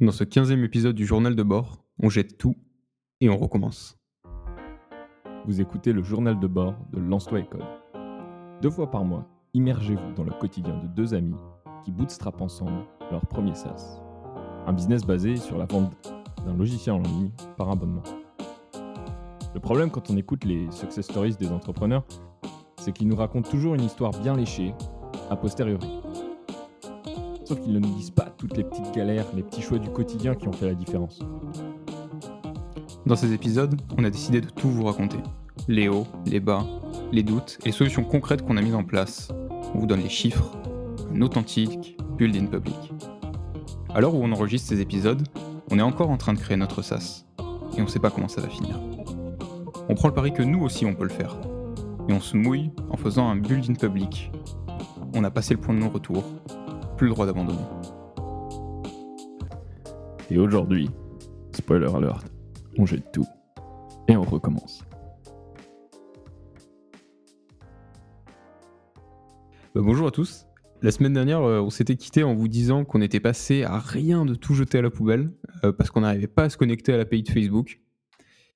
Dans ce 15e épisode du journal de bord, on jette tout et on recommence. Vous écoutez le journal de bord de Lance-toi et Code. Deux fois par mois, immergez-vous dans le quotidien de deux amis qui bootstrapent ensemble leur premier SaaS. Un business basé sur la vente d'un logiciel en ligne par abonnement. Le problème quand on écoute les success stories des entrepreneurs, c'est qu'ils nous racontent toujours une histoire bien léchée, a posteriori. Sauf qu'ils ne nous disent pas toutes les petites galères, les petits choix du quotidien qui ont fait la différence. Dans ces épisodes, on a décidé de tout vous raconter. Les hauts, les bas, les doutes et les solutions concrètes qu'on a mises en place. On vous donne les chiffres, un authentique build in public. À l'heure où on enregistre ces épisodes, on est encore en train de créer notre SaaS. Et on ne sait pas comment ça va finir. On prend le pari que nous aussi on peut le faire. Et on se mouille en faisant un build in public. On a passé le point de non-retour. Plus le droit d'abandonner. Et aujourd'hui, spoiler alert, on jette tout. Et on recommence. Bah, bonjour à tous. La semaine dernière, euh, on s'était quitté en vous disant qu'on était passé à rien de tout jeter à la poubelle euh, parce qu'on n'arrivait pas à se connecter à l'API de Facebook.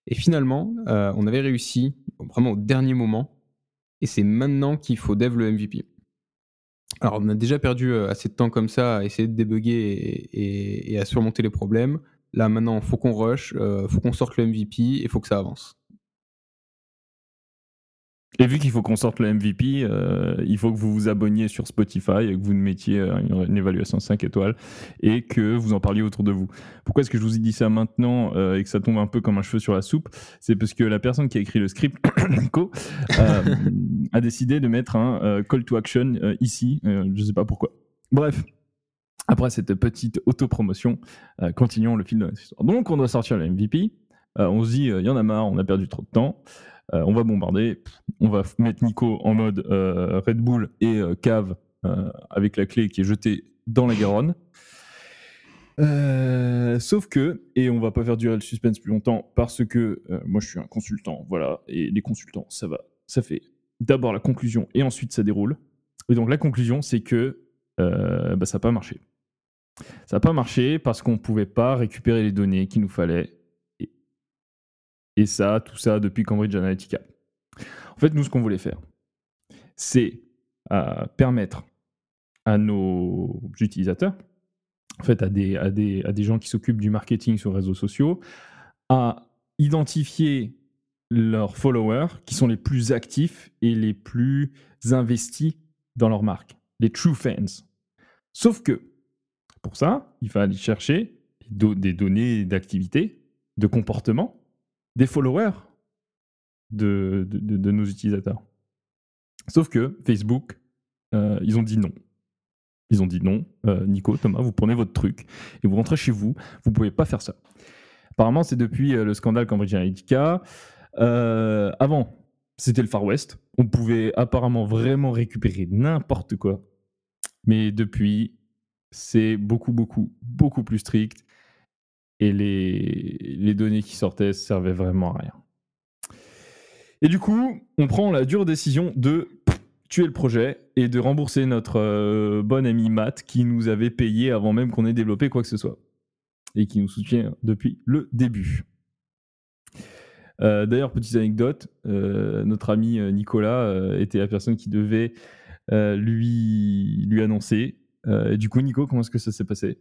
Et finalement, euh, on avait réussi vraiment au dernier moment. Et c'est maintenant qu'il faut dev le MVP. Alors, on a déjà perdu assez de temps comme ça à essayer de débugger et, à surmonter les problèmes. Là, maintenant, il faut qu'on rush, il faut qu'on sorte le MVP et il faut que ça avance. Et vu qu'il faut qu'on sorte le MVP, euh, il faut que vous vous abonniez sur Spotify et que vous mettiez euh, une, évaluation 5 étoiles et que vous en parliez autour de vous. Pourquoi est-ce que je vous ai dit ça maintenant euh, et que ça tombe un peu comme un cheveu sur la soupe? C'est parce que la personne qui a écrit le script, Nico, a décidé de mettre un call to action ici. je ne sais pas pourquoi. Bref. Après cette petite autopromotion, continuons le fil de notre histoire. Donc, on doit sortir le MVP. on se dit, il y en a marre, on a perdu trop de temps. Euh, on va bombarder, on va mettre Nico en mode euh, Red Bull et euh, cave avec la clé qui est jetée dans la Garonne. sauf que, et on va pas faire durer le suspense plus longtemps parce que moi je suis un consultant, voilà, et les consultants, ça va, ça fait d'abord la conclusion et ensuite ça déroule. Et donc la conclusion, c'est que bah, ça n'a pas marché. Ça n'a pas marché parce qu'on ne pouvait pas récupérer les données qu'il nous fallait et ça, tout ça depuis Cambridge Analytica. En fait, nous, ce qu'on voulait faire, c'est euh, permettre à nos utilisateurs, en fait, à des, à des, à des gens qui s'occupent du marketing sur les réseaux sociaux, à identifier leurs followers qui sont les plus actifs et les plus investis dans leur marque, les true fans. Sauf que, pour ça, il fallait chercher des données d'activité, de comportement, des followers de, de, nos utilisateurs. Sauf que Facebook, euh, ils ont dit non. Ils ont dit non, euh, Nico, Thomas, vous prenez votre truc et vous rentrez chez vous. Vous pouvez pas faire ça. Apparemment, c'est depuis euh, le scandale Cambridge Analytica. Avant, c'était le Far West. On pouvait apparemment vraiment récupérer n'importe quoi. Mais depuis, c'est beaucoup, beaucoup, beaucoup plus strict et les, les données qui sortaient servaient vraiment à rien. Et du coup, on prend la dure décision de tuer le projet et de rembourser notre euh, bon ami Matt qui nous avait payé avant même qu'on ait développé quoi que ce soit et qui nous soutient depuis le début. Euh, d'ailleurs, petite anecdote, euh, notre ami Nicolas était la personne qui devait lui, lui annoncer. du coup, Nico, comment est-ce que ça s'est passé?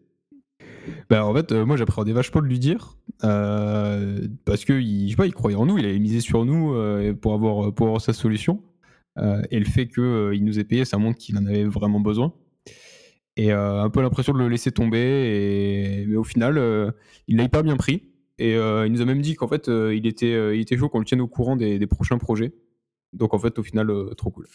Bah, en fait, euh, moi j'appréhendais vachement de lui dire euh, parce que il, je sais pas, il croyait en nous, il avait misé sur nous euh, pour, avoir, pour avoir sa solution. et le fait qu'il nous ait payé, ça montre qu'il en avait vraiment besoin. Et un peu l'impression de le laisser tomber. Mais au final, il l'a hyper bien pris. Et il nous a même dit qu'en fait, il, était, il était chaud qu'on le tienne au courant des, prochains projets. Donc en fait, au final, euh, trop cool.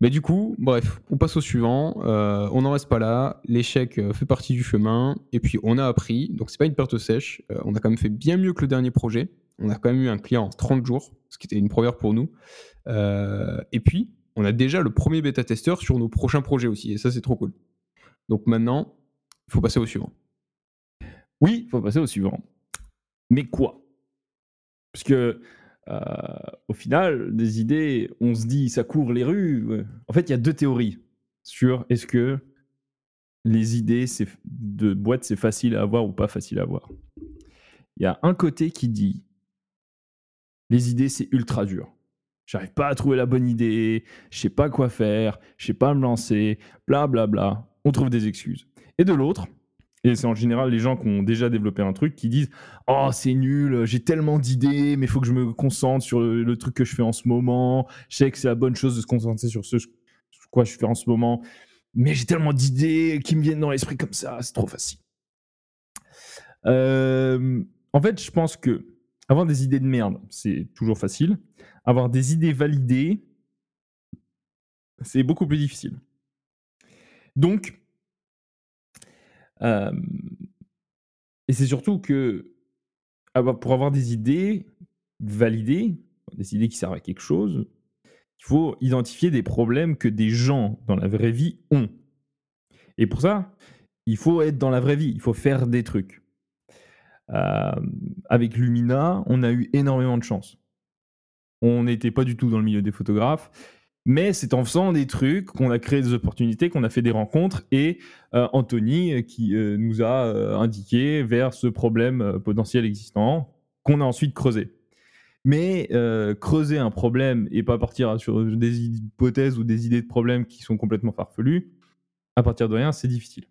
Mais du coup, bref, on passe au suivant. Euh, on n'en reste pas là. L'échec euh, fait partie du chemin. Et puis on a appris. Donc c'est pas une perte sèche. on a quand même fait bien mieux que le dernier projet. On a quand même eu un client en 30 jours, ce qui était une première pour nous. et puis, on a déjà le premier bêta-testeur sur nos prochains projets aussi. Et ça, c'est trop cool. Donc maintenant, il faut passer au suivant. Oui, il faut passer au suivant. Mais quoi? Parce que euh, au final, des idées, on se dit ça court les rues. En fait, il y a deux théories sur est-ce que les idées de boîte, c'est facile à avoir ou pas facile à avoir. Il y a un côté qui dit les idées, c'est ultra dur. J'arrive pas à trouver la bonne idée, je sais pas quoi faire, je sais pas me lancer, bla bla bla. On trouve des excuses. Et de l'autre, et c'est en général les gens qui ont déjà développé un truc qui disent Oh, c'est nul, j'ai tellement d'idées, mais il faut que je me concentre sur le, truc que je fais en ce moment. Je sais que c'est la bonne chose de se concentrer sur ce quoi je fais en ce moment mais j'ai tellement d'idées qui me viennent dans l'esprit comme ça, c'est trop facile. Euh, en fait, je pense que avoir des idées de merde, c'est toujours facile. Avoir des idées validées, c'est beaucoup plus difficile. Donc, et c'est surtout que pour avoir des idées validées, des idées qui servent à quelque chose, il faut identifier des problèmes que des gens dans la vraie vie ont. Et pour ça, il faut être dans la vraie vie, il faut faire des trucs. Avec Lumina, on a eu énormément de chance. On n'était pas du tout dans le milieu des photographes, mais c'est en faisant des trucs qu'on a créé des opportunités, qu'on a fait des rencontres, et euh, Anthony euh, qui nous a indiqué vers ce problème potentiel existant, qu'on a ensuite creusé. Mais euh, creuser un problème et pas partir sur des hypothèses ou des idées de problèmes qui sont complètement farfelues, à partir de rien, c'est difficile.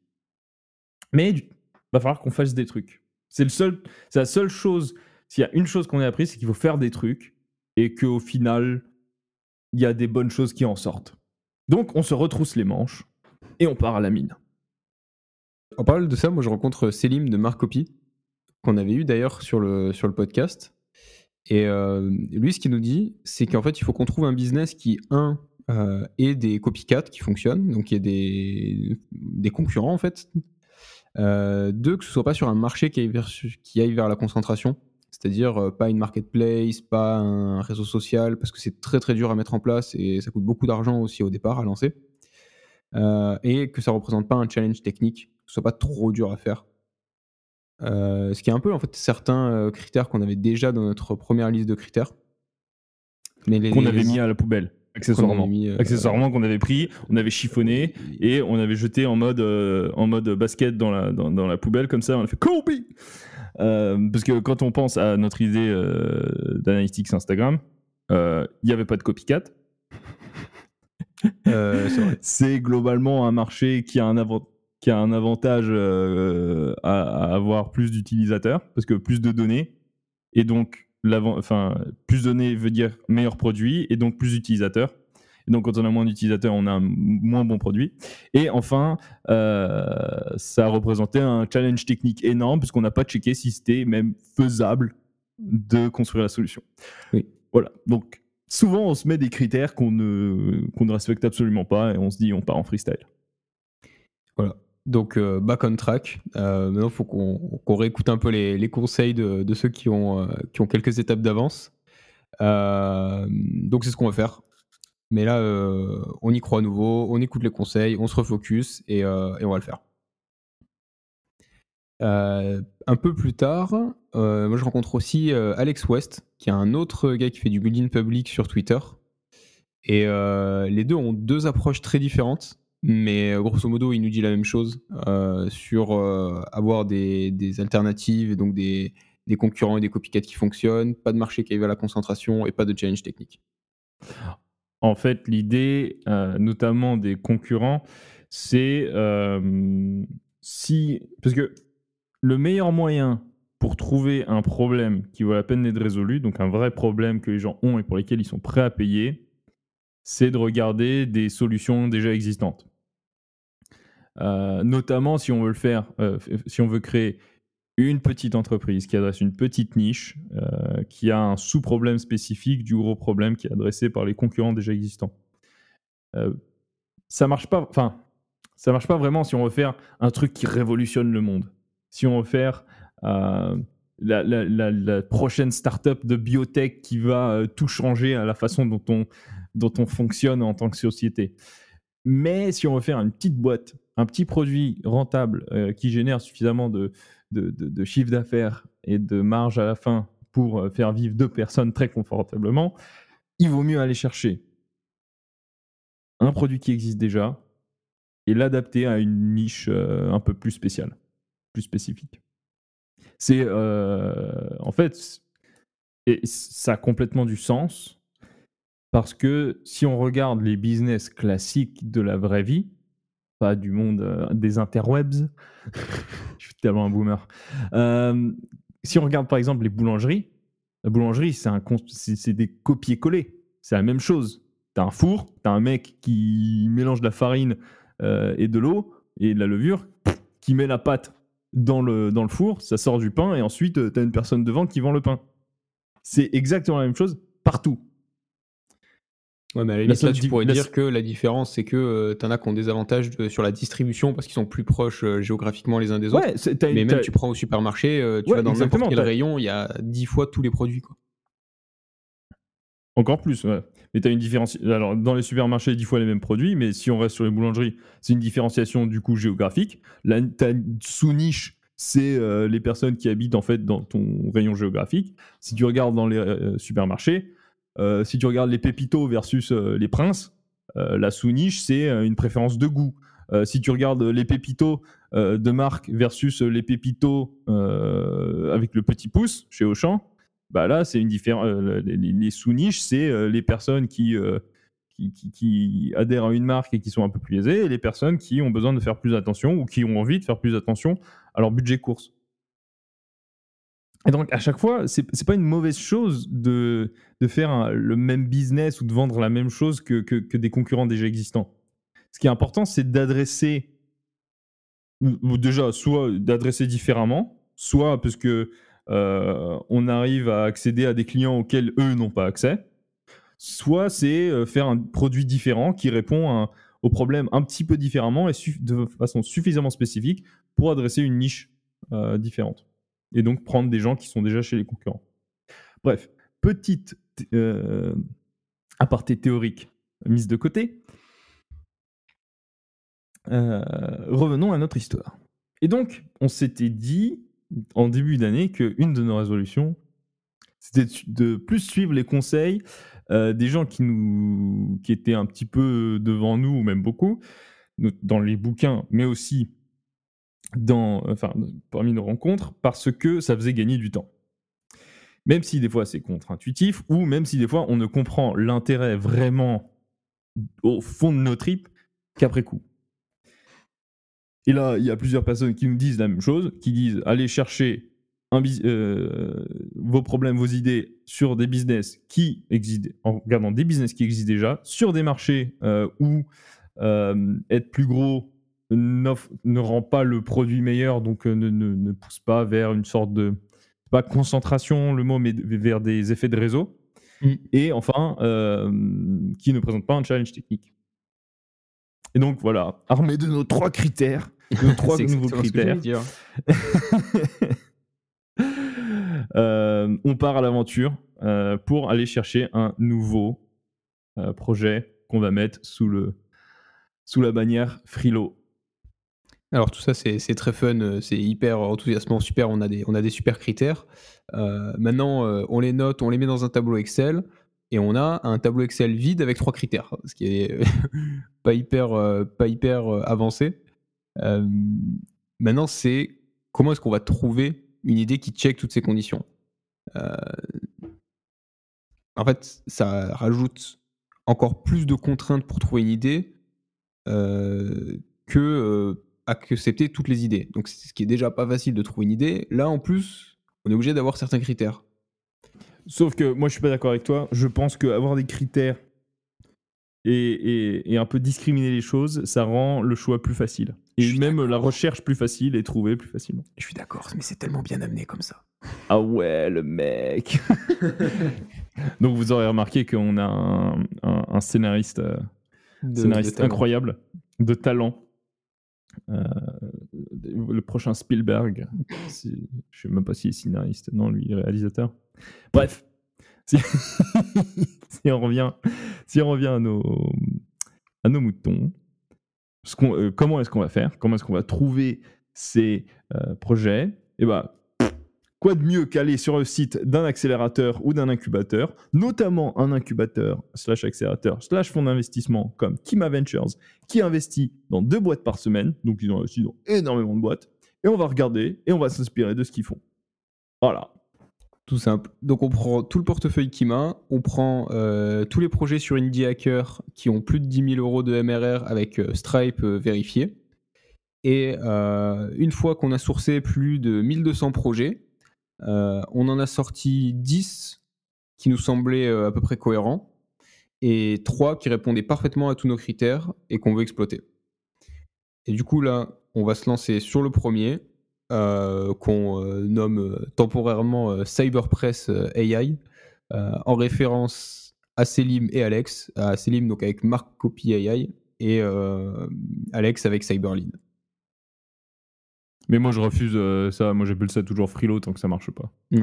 Mais il va falloir qu'on fasse des trucs. C'est seul, c'est la seule chose. S'il y a une chose qu'on a appris, c'est qu'il faut faire des trucs et qu'au final, il y a des bonnes choses qui en sortent. Donc, on se retrousse les manches et on part à la mine. En parlant de ça, moi je rencontre Selim de Marcopy, qu'on avait eu d'ailleurs sur le, sur le podcast. Et euh, lui, ce qu'il nous dit, c'est qu'en fait, il faut qu'on trouve un business qui, un, euh, ait des copycats qui fonctionnent, donc il y a des, des concurrents en fait. Euh, deux, que ce soit pas sur un marché qui aille vers, qui aille vers la concentration, c'est-à-dire euh, pas une marketplace, pas un réseau social, parce que c'est très très dur à mettre en place et ça coûte beaucoup d'argent aussi au départ à lancer. et que ça représente pas un challenge technique, que ce soit pas trop dur à faire. Euh, ce qui est un peu en fait certains euh, critères qu'on avait déjà dans notre première liste de critères. Qu'on avait mis à la poubelle, accessoirement. Euh, accessoirement qu'on avait pris, on avait chiffonné et on avait jeté en mode, en mode basket dans la, dans, la poubelle, comme ça on a fait Kobe Parce que quand on pense à notre idée d'analytics Instagram, il n'y avait pas de copycat. c'est globalement un marché qui a un avantage qui a un avantage euh, à, avoir plus d'utilisateurs, parce que plus de données, et donc enfin, plus données veut dire meilleur produit, et donc plus d'utilisateurs. Et donc, quand on a moins d'utilisateurs, on a un moins bon produit. Et enfin, euh, ça a représenté un challenge technique énorme, puisqu'on n'a pas checké si c'était même faisable de construire la solution. Oui. Voilà. Donc, souvent, on se met des critères qu'on ne, qu'on ne respecte absolument pas, et on se dit, on part en freestyle. Donc, euh, back on track. Euh, maintenant, il faut qu'on réécoute un peu les, conseils de, ceux qui ont, euh, qui ont quelques étapes d'avance. donc, c'est ce qu'on va faire. Mais là, on y croit à nouveau, on écoute les conseils, on se refocus et, on va le faire. un peu plus tard, moi je rencontre aussi Alex West, qui est un autre gars qui fait du building public sur Twitter. Et les deux ont deux approches très différentes. Mais euh, grosso modo, il nous dit la même chose euh, sur euh, avoir des, alternatives et donc des, concurrents et des copycats qui fonctionnent, pas de marché qui arrive à la concentration et pas de challenge technique. En fait, l'idée, notamment des concurrents, c'est si. Parce que le meilleur moyen pour trouver un problème qui vaut la peine d'être résolu, donc un vrai problème que les gens ont et pour lesquels ils sont prêts à payer, c'est de regarder des solutions déjà existantes. Euh, notamment si on veut le faire, euh, si on veut créer une petite entreprise qui adresse une petite niche, euh, qui a un sous-problème spécifique du gros problème qui est adressé par les concurrents déjà existants. ça marche pas, enfin, ça marche pas vraiment si on veut faire un truc qui révolutionne le monde. Si on veut faire la, prochaine startup de biotech qui va tout changer à la façon dont on, dont on fonctionne en tant que société. Mais si on veut faire une petite boîte, un petit produit rentable euh, qui génère suffisamment de, chiffre d'affaires et de marge à la fin pour euh, faire vivre deux personnes très confortablement, il vaut mieux aller chercher un produit qui existe déjà, et l'adapter à une niche euh, un peu plus spéciale, plus spécifique. C'est en fait, et ça a complètement du sens parce que si on regarde les business classiques de la vraie vie, pas du monde euh, des interwebs, je suis tellement un boomer. si on regarde par exemple les boulangeries, la boulangerie c'est un des copier-coller, c'est la même chose. T'as un four, t'as un mec qui mélange de la farine euh, et de l'eau et de la levure, qui met la pâte dans le, dans le four, ça sort du pain, et ensuite, euh, tu as une personne devant qui vend le pain. C'est exactement la même chose partout. Ouais, mais à la limite, là, tu pourrais dire que la différence, c'est que euh, tu en as qui ont des avantages sur la distribution parce qu'ils sont plus proches géographiquement les uns des autres. mais même tu prends au supermarché, tu vas dans n'importe quel rayon, il y a 10 fois tous les produits. Quoi. Encore plus, ouais. Mais tu as une différence. Alors, dans les supermarchés, 10 fois les mêmes produits, mais si on reste sur les boulangeries, c'est une différenciation du coup géographique. Là, ta sous-niche, c'est euh, les personnes qui habitent en fait dans ton rayon géographique. Si tu regardes dans les euh, supermarchés, euh, si tu regardes les pépitos versus les princes, la sous-niche, c'est une préférence de goût. si tu regardes les pépitos de marque versus les pépitos avec le petit pouce chez Auchan, bah là, c'est une différence. Euh, les, sous-niches, c'est euh, les personnes euh, qui, qui, adhèrent à une marque et qui sont un peu plus aisées, et les personnes qui ont besoin de faire plus attention ou qui ont envie de faire plus attention à leur budget course. Et donc, à chaque fois, c'est n'est pas une mauvaise chose de, de faire le même business ou de vendre la même chose que, que, des concurrents déjà existants. Ce qui est important, c'est d'adresser, ou déjà, soit d'adresser différemment, soit parce que euh, on arrive à accéder à des clients auxquels eux n'ont pas accès. Soit c'est euh, faire un produit différent qui répond au problème un petit peu différemment et de façon suffisamment spécifique pour adresser une niche euh, différente. Et donc prendre des gens qui sont déjà chez les concurrents. Bref, petite aparté théorique mise de côté. revenons à notre histoire. Et donc, on s'était dit, en début d'année qu'une de nos résolutions, c'était de plus suivre les conseils euh, des gens qui, nous, qui étaient un petit peu devant nous, ou même beaucoup, dans les bouquins, mais aussi parmi nos rencontres, parce que ça faisait gagner du temps. Même si des fois c'est contre-intuitif, ou même si des fois on ne comprend l'intérêt vraiment au fond de nos tripes qu'après coup. Et là, il y a plusieurs personnes qui nous disent la même chose, qui disent allez chercher euh, vos problèmes, vos idées sur des business qui existent, en regardant des business qui existent déjà, sur des marchés euh, où euh, être plus gros ne rend pas le produit meilleur, donc ne, pousse pas vers une sorte de, pas concentration le mot, mais vers des effets de réseau. Mm. Et enfin, qui ne présente pas un challenge technique. Et donc voilà, armé de nos trois critères, nos trois nouveaux critères. Euh, on part à l'aventure euh, pour aller chercher un nouveau euh, projet qu'on va mettre sous, le, sous la bannière Frilo. Alors tout ça c'est très fun, c'est hyper enthousiasmant, super, on a des, on a des super critères. maintenant on les note, on les met dans un tableau Excel et on a un tableau Excel vide avec trois critères, ce qui est pas hyper, pas hyper avancé. Euh, maintenant, c'est comment est-ce qu'on va trouver une idée qui check toutes ces conditions? Euh, En fait, ça rajoute encore plus de contraintes pour trouver une idée euh, que accepter toutes les idées. Donc, ce qui est déjà pas facile de trouver une idée. Là, en plus, on est obligé d'avoir certains critères. Sauf que moi, je suis pas d'accord avec toi. Je pense qu'avoir des critères et, un peu discriminer les choses, ça rend le choix plus facile. Et même la recherche plus facile et trouver plus facilement. Je suis d'accord, mais c'est tellement bien amené comme ça. Ah ouais, le mec Donc vous aurez remarqué qu'on a un, scénariste, euh, scénariste incroyable, de talent. Euh, le prochain Spielberg, je ne sais même pas s'il est scénariste, non, lui, réalisateur. Bref, si, on revient, si on revient à nos, à nos moutons, euh, comment est-ce qu'on va faire? Comment est-ce qu'on va trouver ces euh, projets? Et eh ben, quoi de mieux qu'aller sur le site d'un accélérateur ou d'un incubateur, notamment un incubateur slash accélérateur slash fonds d'investissement comme Kima Ventures, qui investit dans deux boîtes par semaine, donc ils ont investi dans énormément de boîtes, et on va regarder et on va s'inspirer de ce qu'ils font. Voilà. Tout simple. Donc on prend tout le portefeuille Kima, on prend euh, tous les projets sur Indie Hacker qui ont plus de 10 000 euros de MRR avec euh, Stripe euh, vérifié. Et une fois qu'on a sourcé plus de 1200 projets, on en a sorti 10 qui nous semblaient à peu près cohérents et 3 qui répondaient parfaitement à tous nos critères et qu'on veut exploiter. Et du coup là, on va se lancer sur le premier, euh, qu'on euh, nomme euh, temporairement Cyberpress AI, en référence à Selim et Alex. À Selim, donc avec Mark Copy AI, et Alex avec Cyberlean. Mais moi, je refuse ça. Moi, j'appelle ça toujours Frilo tant que ça marche pas.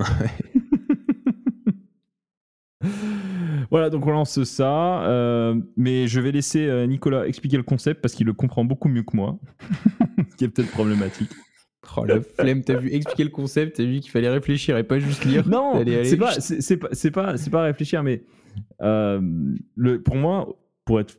voilà, donc on lance ça. mais je vais laisser Nicolas expliquer le concept parce qu'il le comprend beaucoup mieux que moi. Ce qui est peut-être problématique. Oh la flemme, t'as vu expliquer le concept, t'as vu qu'il fallait réfléchir et pas juste lire. Non, c'est pas, c'est pas, pas, pas réfléchir, mais euh, le, pour moi, pour être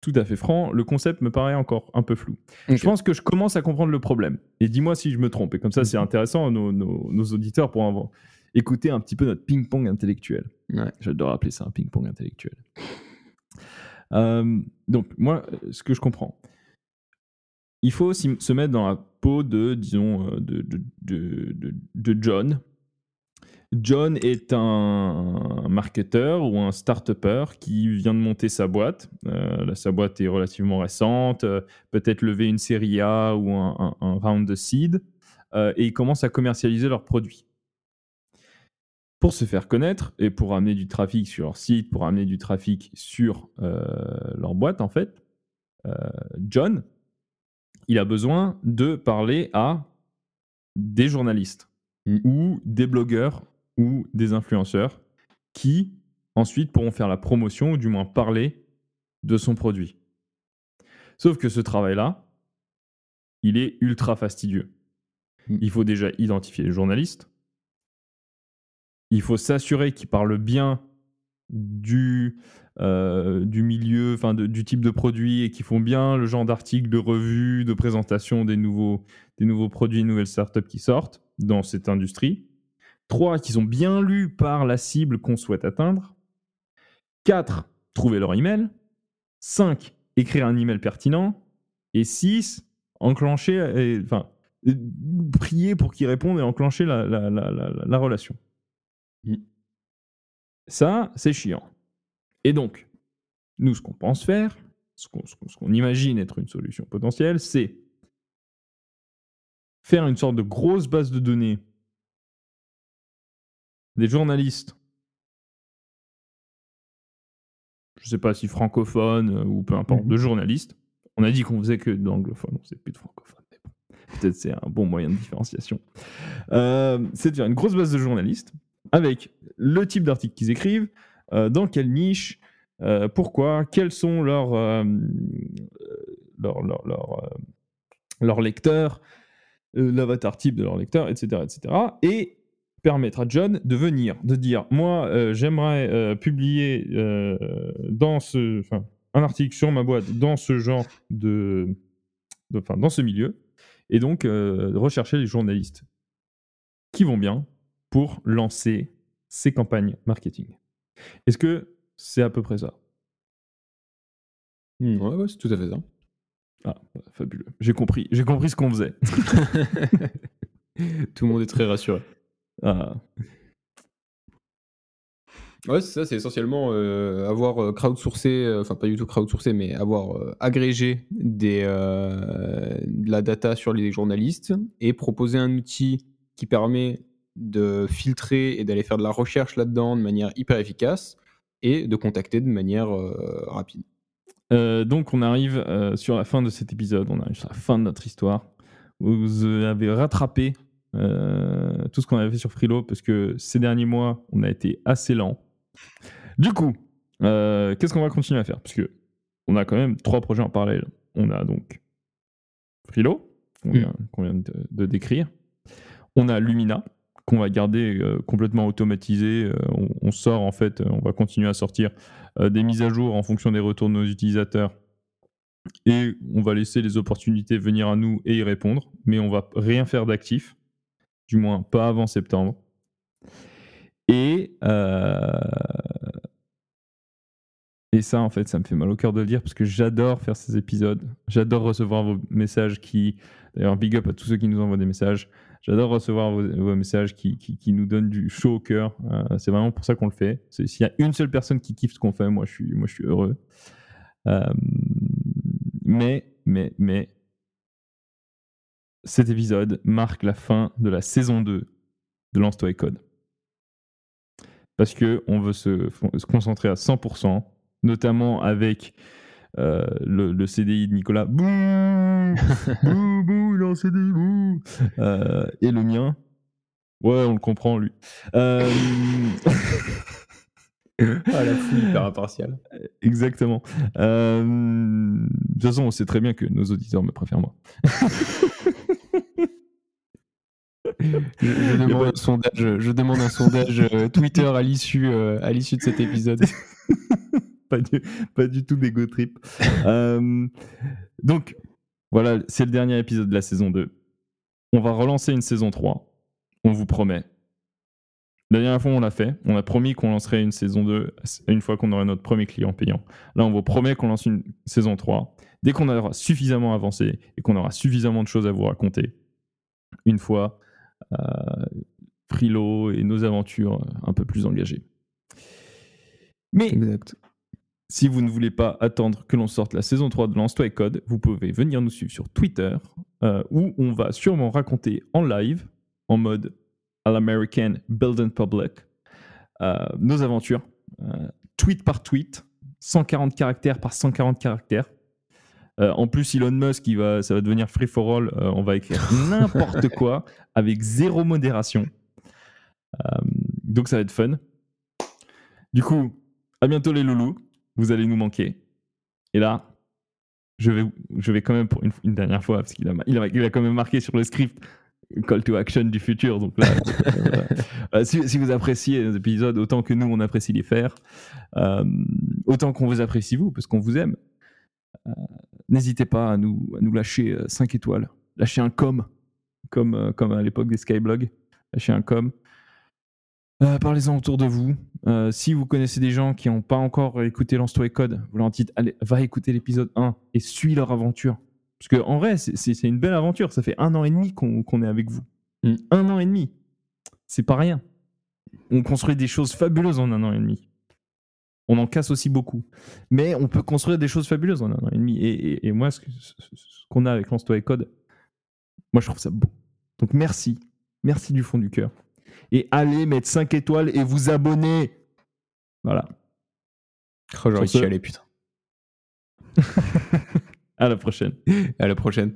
tout à fait franc, le concept me paraît encore un peu flou. Je pense que je commence à comprendre le problème. Et dis-moi si je me trompe. Et comme ça, c'est mhm. intéressant, nos, nos, auditeurs pourront écouter un petit peu notre ping-pong intellectuel. J'adore appeler ça un ping-pong intellectuel. Euh, donc, moi, ce que je comprends, il faut se mettre dans la peau de, disons, euh, de, de, de, John. John est un marketeur ou un start-upper qui vient de monter sa boîte. Euh, sa boîte est relativement récente, euh, peut-être lever une série A ou un, round de seed, et ils commencent à commercialiser leurs produits. Pour se faire connaître et pour amener du trafic sur leur site, pour amener du trafic sur leur boîte, en fait, John il a besoin de parler à des journalistes mm. ou des blogueurs ou des influenceurs qui ensuite pourront faire la promotion ou du moins parler de son produit. Sauf que ce travail-là, il est ultra fastidieux. Mm. Il faut déjà identifier les journalistes. Il faut s'assurer qu'ils parlent bien du, euh, du milieu, enfin du type de produit et qui font bien le genre d'articles, de revues, de présentation des nouveaux, des nouveaux produits, nouvelles startups qui sortent dans cette industrie. Trois, qui sont bien lus par la cible qu'on souhaite atteindre. Quatre, trouver leur email. Cinq, écrire un email pertinent. Et six, enclencher, enfin, prier pour qu'ils répondent et enclencher la, la, la, la relation. Mm. Ça, c'est chiant. Et donc, nous, ce qu'on pense faire, ce qu'on imagine être une solution potentielle, c'est faire une sorte de grosse base de données des journalistes, je ne sais pas si francophones euh, ou peu importe, de mhm. journalistes. On a dit qu'on faisait que de l'anglophone, on ne faisait plus de francophone. Peut-être c'est un bon moyen de différenciation. Euh, c'est de faire une grosse base de journalistes avec le type d'article qu'ils écrivent, euh, dans quelle niche, euh, pourquoi, quels sont leurs, leurs, leurs lecteurs, l'avatar type de leur lecteur, etc., etc. Et permettre à John de venir, de dire, moi, j'aimerais publier dans ce, un article sur ma boîte dans ce genre de, enfin, dans ce milieu, et donc rechercher les journalistes qui vont bien pour lancer ses campagnes marketing. Est-ce que c'est à peu près ça? Mmh, Ouais, ouais c'est tout à fait ça. Ah, bah, fabuleux. J'ai compris. J'ai compris ce qu'on faisait. tout le monde est très rassuré. Ah. Ouais, c'est ça, c'est essentiellement euh, avoir euh, crowdsourcé, euh, enfin pas du tout crowdsourcé, mais avoir agrégé des, de la data sur les journalistes et proposer un outil qui permet de filtrer et d'aller faire de la recherche là-dedans de manière hyper efficace et de contacter de manière rapide. Donc on arrive sur la fin de cet épisode, on arrive sur la fin de notre histoire. Vous avez rattrapé tout ce qu'on avait fait sur Frilo parce que ces derniers mois, on a été assez lent. Du coup, qu'est-ce qu'on va continuer à faire? Parce que on a quand même trois projets en parallèle. On a donc Frilo, qu'on vient, de décrire. On a Lumina, qu'on va garder euh, complètement automatisé. Euh, on, on sort en fait, on va continuer à sortir euh, des mises à jour en fonction des retours de nos utilisateurs. Et on va laisser les opportunités venir à nous et y répondre. Mais on va rien faire d'actif, du moins pas avant septembre. Et, euh, et ça, en fait, ça me fait mal au cœur de le dire parce que j'adore faire ces épisodes. J'adore recevoir vos messages qui. D'ailleurs, big up à tous ceux qui nous envoient des messages. J'adore recevoir vos, messages qui, qui, nous donnent du chaud au cœur. Euh, c'est vraiment pour ça qu'on le fait. S'il y a une seule personne qui kiffe ce qu'on fait, moi, je suis, moi, je suis heureux. Euh, mais, mais, mais, cet épisode marque la fin de la saison 2 de Lance-toi et Code. Parce que on veut se, se concentrer à 100%, notamment avec euh, le, le CDI de Nicolas. Bouh Bouh, bouh, il en CDI, bouh Euh, Et le mien. Ouais, on le comprend, lui. Euh, Ah, la fouille hyper impartiale. Exactement. Euh, de toute façon, on sait très bien que nos auditeurs me préfèrent moi. Je, je demande un sondage, je demande un sondage euh, Twitter à l'issue euh, à l'issue de cet épisode. pas, du, pas du tout d'ego trip. Euh, donc, voilà, c'est le dernier épisode de la saison 2. On va relancer une saison 3. On vous promet. La dernière fois, on l'a fait. On a promis qu'on lancerait une saison 2 une fois qu'on aurait notre premier client payant. Là, on vous promet qu'on lance une saison 3. Dès qu'on aura suffisamment avancé et qu'on aura suffisamment de choses à vous raconter, une fois euh, Frilo et nos aventures un peu plus engagées. Mais Exact. si vous ne voulez pas attendre que l'on sorte la saison 3 de Lance-toi et Code, vous pouvez venir nous suivre sur Twitter, euh, où on va sûrement raconter en live, en mode à l'American Build in Public, euh, nos aventures, euh, tweet par tweet, 140 caractères par 140 caractères. Euh, en plus, Elon Musk, il va, ça va devenir free for all. euh, on va écrire n'importe quoi avec zéro modération. Euh, donc, ça va être fun. Du coup, à bientôt les loulous. Vous allez nous manquer. Et là, je vais, je vais quand même pour une, une dernière fois, parce qu'il a, il a, il a quand même marqué sur le script call to action du futur. Donc là. Euh, si, si vous appréciez les épisodes autant que nous, on apprécie les faire, euh, autant qu'on vous apprécie vous, parce qu'on vous aime, euh, n'hésitez pas à nous, à nous lâcher 5 étoiles. Lâchez un com, comme, euh, comme à l'époque des Skyblogs. Lâchez un com. Euh, Parlez-en autour de vous. Euh, si vous connaissez des gens qui n'ont pas encore écouté Lance-toi et Code, vous leur dites allez, va écouter l'épisode 1 et suis leur aventure. Parce que en vrai, c'est- une belle aventure. Ça fait un an et demi qu'on qu'on est avec vous. Mm. Un an et demi. C'est pas rien. On construit des choses fabuleuses en un an et demi. On en casse aussi beaucoup. Mais on peut construire des choses fabuleuses en un an et demi. Et, et- et moi, ce, que- ce- ce qu'on a avec Lance-toi et Code, moi, je trouve ça beau. Donc merci. Merci du fond du cœur. Et allez mettre 5 étoiles et vous abonner. Voilà. Oh, J'aurais chialé, putain. À la prochaine. À la prochaine.